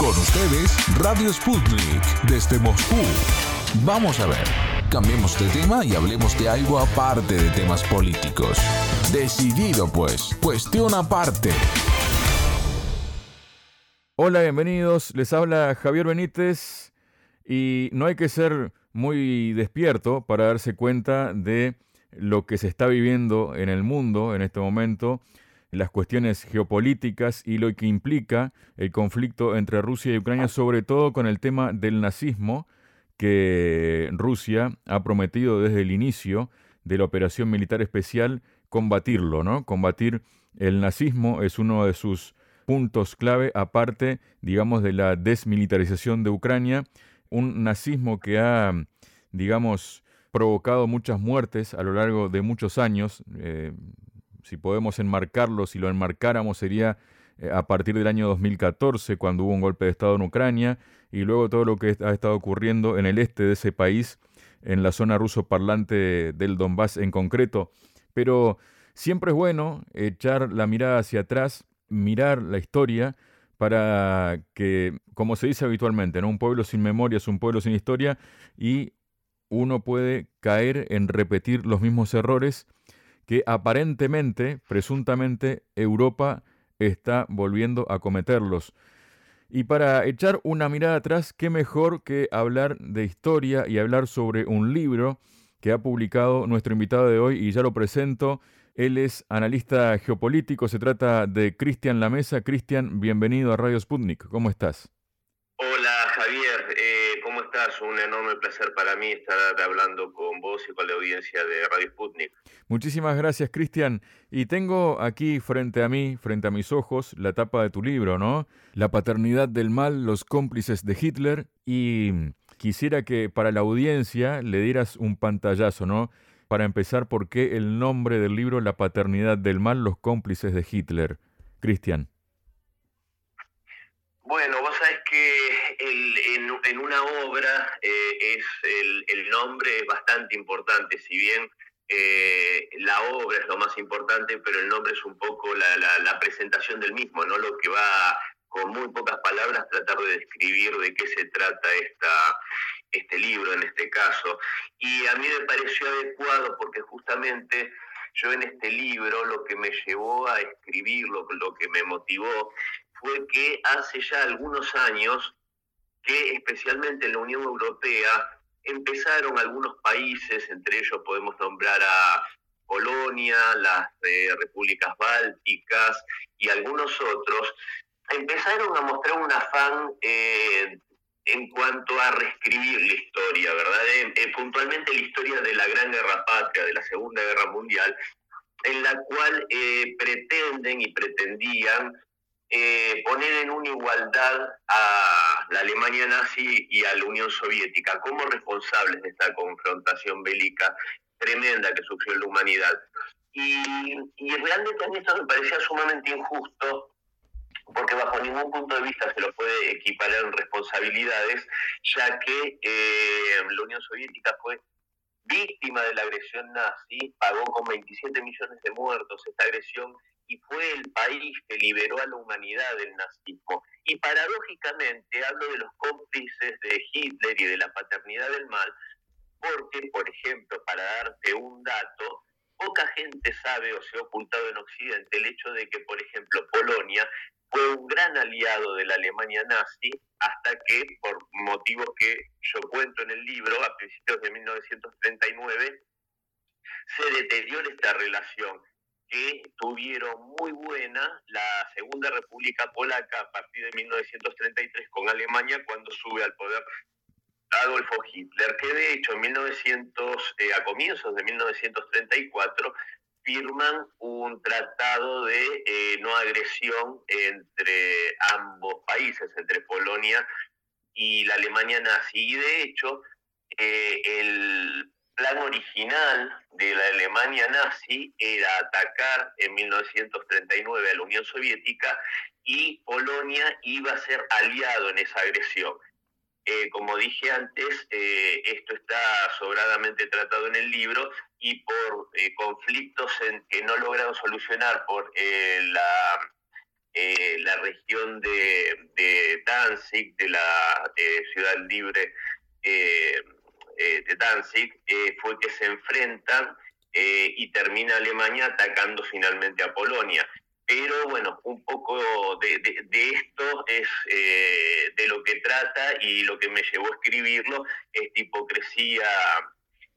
Con ustedes, Radio Sputnik, desde Moscú. Vamos a ver, cambiemos de tema y hablemos de algo aparte de temas políticos. Decidido pues, cuestión aparte. Hola, bienvenidos. Les habla Javier Benítez y no hay que ser muy despierto para darse cuenta de lo que se está viviendo en el mundo en este momento las cuestiones geopolíticas y lo que implica el conflicto entre Rusia y Ucrania, sobre todo con el tema del nazismo que Rusia ha prometido desde el inicio de la operación militar especial combatirlo, ¿no? Combatir el nazismo es uno de sus puntos clave, aparte, digamos, de la desmilitarización de Ucrania, un nazismo que ha, digamos, provocado muchas muertes a lo largo de muchos años. Eh, si podemos enmarcarlo, si lo enmarcáramos sería eh, a partir del año 2014, cuando hubo un golpe de Estado en Ucrania, y luego todo lo que ha estado ocurriendo en el este de ese país, en la zona ruso parlante del Donbass en concreto. Pero siempre es bueno echar la mirada hacia atrás, mirar la historia, para que, como se dice habitualmente, ¿no? un pueblo sin memoria es un pueblo sin historia, y uno puede caer en repetir los mismos errores que aparentemente, presuntamente, Europa está volviendo a cometerlos. Y para echar una mirada atrás, qué mejor que hablar de historia y hablar sobre un libro que ha publicado nuestro invitado de hoy y ya lo presento. Él es analista geopolítico, se trata de Cristian Lamesa. Cristian, bienvenido a Radio Sputnik. ¿Cómo estás? Un enorme placer para mí estar hablando con vos y con la audiencia de Radio Sputnik. Muchísimas gracias, Cristian. Y tengo aquí frente a mí, frente a mis ojos, la tapa de tu libro, ¿no? La paternidad del mal, los cómplices de Hitler. Y quisiera que para la audiencia le dieras un pantallazo, ¿no? Para empezar, ¿por qué el nombre del libro La paternidad del mal, los cómplices de Hitler? Cristian. Bueno, en, una obra eh, es el, nombre es bastante importante, si bien eh, la obra es lo más importante, pero el nombre es un poco la, presentación del mismo, ¿no? Lo que va con muy pocas palabras tratar de describir de qué se trata esta, este libro en este caso. Y a mí me pareció adecuado porque justamente yo en este libro lo que me llevó a escribirlo, lo que me motivó, fue que hace ya algunos años que especialmente en la Unión Europea empezaron algunos países, entre ellos podemos nombrar a Polonia, las eh, repúblicas bálticas y algunos otros, empezaron a mostrar un afán eh, en cuanto a reescribir la historia, ¿verdad? Eh, puntualmente la historia de la Gran Guerra Patria, de la Segunda Guerra Mundial, en la cual pretenden y pretendían eh, poner en una igualdad a la Alemania nazi y a la Unión Soviética como responsables de esta confrontación bélica tremenda que sufrió la humanidad. Y, realmente a mí esto me parecía sumamente injusto, porque bajo ningún punto de vista se lo puede equiparar en responsabilidades, ya que eh, la Unión Soviética fue víctima de la agresión nazi, pagó con 27 millones de muertos esta agresión y fue el país que liberó a la humanidad del nazismo. Y paradójicamente hablo de los cómplices de Hitler y de la paternidad del mal, porque, por ejemplo, para darte un dato, poca gente sabe o se ha ocultado en Occidente el hecho de que, por ejemplo, Polonia fue un gran aliado de la Alemania nazi hasta que, por motivos que yo cuento en el libro, a principios de 1939, se deteriora esta relación que tuvieron muy buena la Segunda República Polaca a partir de 1933 con Alemania cuando sube al poder Adolfo Hitler, que de hecho en 1900, eh, a comienzos de 1934 firman un tratado de eh, no agresión entre ambos países, entre Polonia y la Alemania nazi. Y de hecho, eh, el plan original de la Alemania nazi era atacar en 1939 a la Unión Soviética y Polonia iba a ser aliado en esa agresión. Eh, como dije antes, esto está sobradamente tratado en el libro y por eh, conflictos en, que no lograron solucionar por la, la región de, de Danzig, de la ciudad libre de Danzig, fue que se enfrentan y termina Alemania atacando finalmente a Polonia. Pero bueno, un poco de, esto es de lo que trata y lo que me llevó a escribirlo, esta hipocresía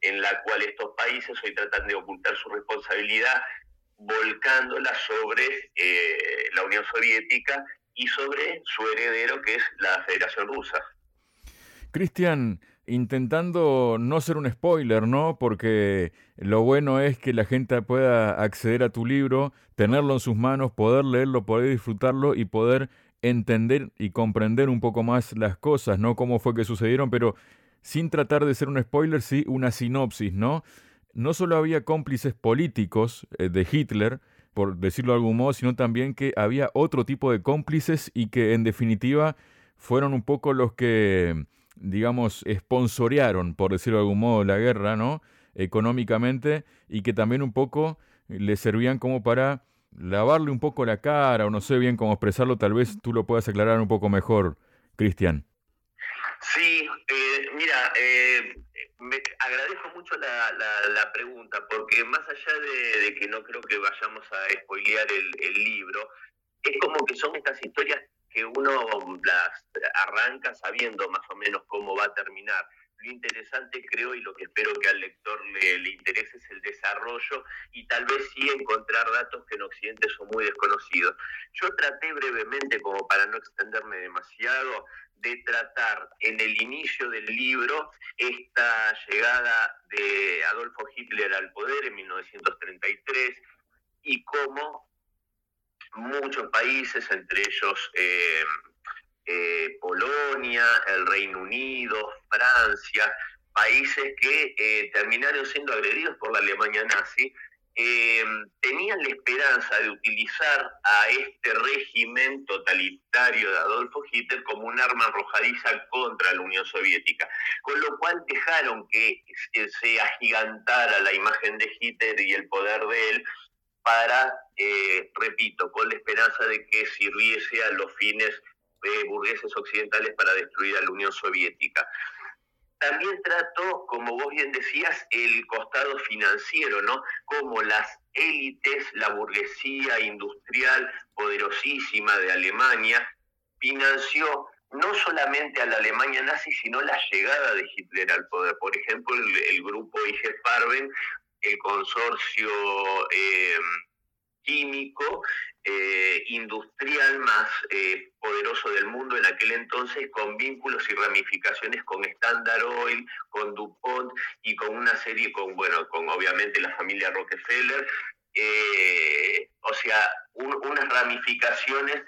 en la cual estos países hoy tratan de ocultar su responsabilidad volcándola sobre eh, la Unión Soviética y sobre su heredero que es la Federación Rusa. Cristian, intentando no ser un spoiler, ¿no? Porque lo bueno es que la gente pueda acceder a tu libro, tenerlo en sus manos, poder leerlo, poder disfrutarlo y poder entender y comprender un poco más las cosas, ¿no? Cómo fue que sucedieron, pero sin tratar de ser un spoiler, sí una sinopsis, ¿no? No solo había cómplices políticos eh, de Hitler, por decirlo de algún modo, sino también que había otro tipo de cómplices y que en definitiva fueron un poco los que, digamos, esponsorearon, por decirlo de algún modo, la guerra, ¿no? Económicamente y que también un poco le servían como para lavarle un poco la cara o no sé bien cómo expresarlo, tal vez tú lo puedas aclarar un poco mejor, Cristian. Sí, eh, eh, me agradezco mucho la, la, pregunta, porque más allá de, que no creo que vayamos a spoilear el, el, libro, es como que son estas historias que uno las arranca sabiendo más o menos cómo va a terminar. Lo interesante creo y lo que espero que al lector le, interese es el desarrollo y tal vez sí encontrar datos que en Occidente son muy desconocidos. Yo traté brevemente, como para no extenderme demasiado, de tratar en el inicio del libro esta llegada de Adolfo Hitler al poder en 1933 y cómo muchos países, entre ellos eh, eh, Polonia, el Reino Unido, Francia, países que eh, terminaron siendo agredidos por la Alemania nazi, eh, tenían la esperanza de utilizar a este régimen totalitario de Adolfo Hitler como un arma arrojadiza contra la Unión Soviética, con lo cual dejaron que se agigantara la imagen de Hitler y el poder de él para, eh, repito, con la esperanza de que sirviese a los fines eh, burgueses occidentales para destruir a la Unión Soviética también trato, como vos bien decías, el costado financiero, ¿no? Como las élites, la burguesía industrial poderosísima de Alemania, financió no solamente a la Alemania nazi, sino la llegada de Hitler al poder. Por ejemplo, el, grupo IG Farben, el consorcio eh, químico, eh, industrial más eh, poderoso del mundo en aquel entonces, con vínculos y ramificaciones con Standard Oil, con DuPont y con una serie, con, bueno, con obviamente la familia Rockefeller, eh, o sea, unas ramificaciones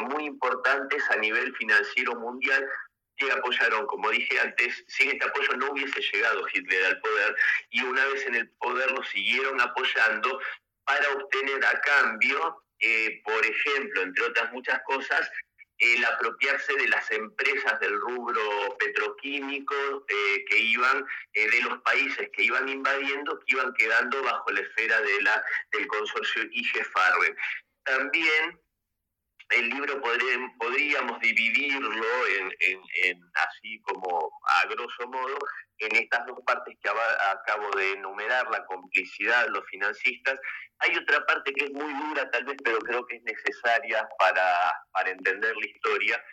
muy importantes a nivel financiero mundial que apoyaron, como dije antes, sin este apoyo no hubiese llegado Hitler al poder y una vez en el poder lo siguieron apoyando para obtener a cambio eh, por ejemplo, entre otras muchas cosas, el apropiarse de las empresas del rubro petroquímico eh, que iban, eh, de los países que iban invadiendo, que iban quedando bajo la esfera de la, del consorcio IG Farben. También el libro podríamos dividirlo en, en, así como a grosso modo en estas dos partes que acabo de enumerar, la complicidad, los financistas. Hay otra parte que es muy dura tal vez, pero creo que es necesaria para, para entender la historia,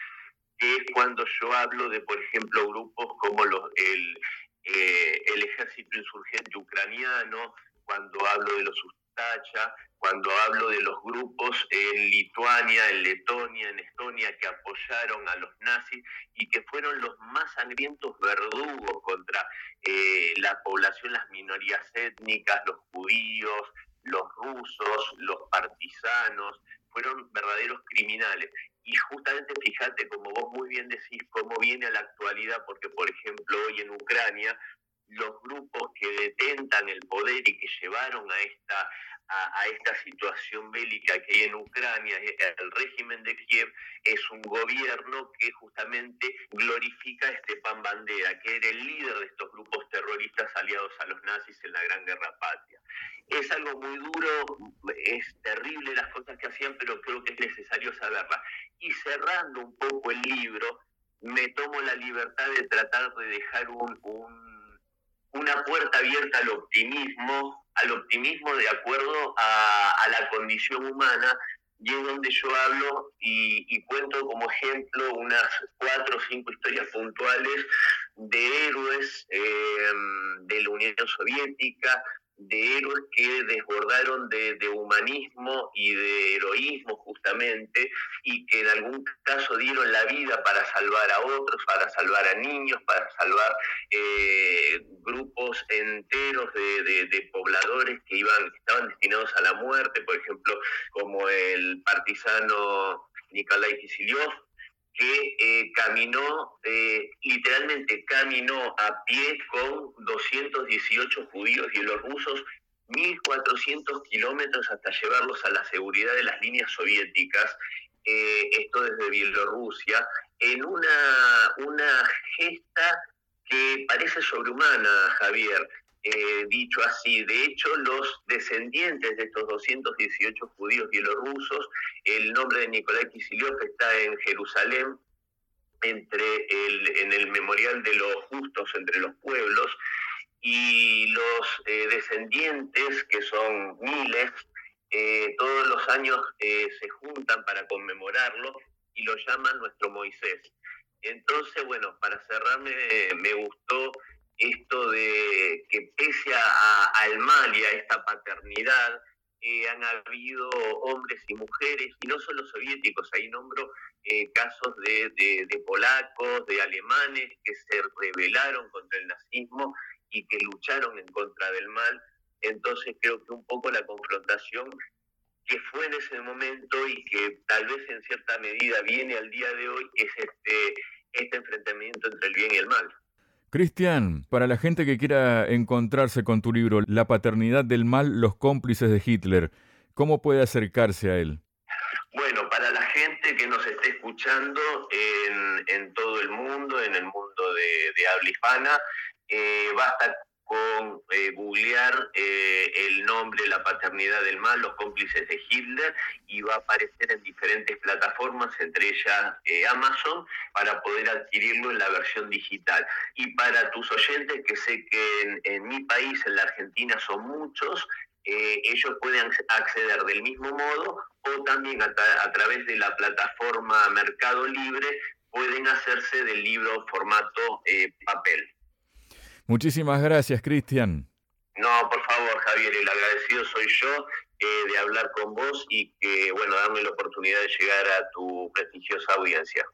que es cuando yo hablo de, por ejemplo, grupos como los, el, eh, el ejército insurgente ucraniano, cuando hablo de los Ustacha, cuando hablo de los grupos en Lituania, en Letonia, en Estonia que apoyaron a los nazis y que fueron los más sangrientos verdugos contra eh, la población, las minorías étnicas, los judíos, los rusos, los partisanos, fueron verdaderos criminales. Y justamente fíjate, como vos muy bien decís, cómo viene a la actualidad, porque por ejemplo hoy en Ucrania los grupos que detentan el poder y que llevaron a esta a, esta situación bélica que hay en Ucrania, el régimen de Kiev es un gobierno que justamente glorifica a Stepan Bandera, que era el líder de estos grupos terroristas aliados a los nazis en la Gran Guerra Patria. Es algo muy duro, es terrible las cosas que hacían, pero creo que es necesario saberlas. Y cerrando un poco el libro, me tomo la libertad de tratar de dejar un, una puerta abierta al optimismo, al optimismo de acuerdo a, la condición humana, y es donde yo hablo y, cuento como ejemplo unas cuatro o cinco historias puntuales de héroes eh, de la Unión Soviética, de héroes que desbordaron de, humanismo y de heroísmo justamente y que en algún caso dieron la vida para salvar a otros, para salvar a niños, para salvar eh, grupos enteros de, pobladores que iban estaban destinados a la muerte, por ejemplo, como el partisano Nikolai Kisiliov, que eh, caminó, eh, literalmente caminó a pie con 218 judíos y los rusos 1.400 kilómetros hasta llevarlos a la seguridad de las líneas soviéticas, eh, esto desde Bielorrusia, en una, una gesta que parece sobrehumana, Javier. Eh, dicho así. De hecho, los descendientes de estos 218 judíos bielorrusos, el nombre de Nikolai Kisiliov está en Jerusalén, entre el, en el memorial de los justos entre los pueblos, y los eh, descendientes, que son miles, eh, todos los años se juntan para conmemorarlo y lo llaman nuestro Moisés. Entonces, bueno, para cerrarme, me gustó esto de que pese al mal y a esta paternidad, eh, han habido hombres y mujeres, y no solo soviéticos, ahí nombro eh, casos de, de, polacos, de alemanes que se rebelaron contra el nazismo y que lucharon en contra del mal. Entonces creo que un poco la confrontación que fue en ese momento y que tal vez en cierta medida viene al día de hoy es este, este enfrentamiento entre el bien y el mal. Cristian, para la gente que quiera encontrarse con tu libro, La paternidad del mal, los cómplices de Hitler, ¿cómo puede acercarse a él? Bueno, para la gente que nos esté escuchando en, todo el mundo, en el mundo de, habla hispana, eh, basta con eh, googlear eh, el nombre, la paternidad del mal, los cómplices de Hitler, y va a aparecer en diferentes plataformas, entre ellas eh, Amazon, para poder adquirirlo en la versión digital. Y para tus oyentes, que sé que en, mi país, en la Argentina, son muchos, ellos pueden acceder del mismo modo o también a, a través de la plataforma Mercado Libre pueden hacerse del libro formato papel. Muchísimas gracias, Cristian. No, por favor, Javier, el agradecido soy yo eh, de hablar con vos y que, bueno, darme la oportunidad de llegar a tu prestigiosa audiencia.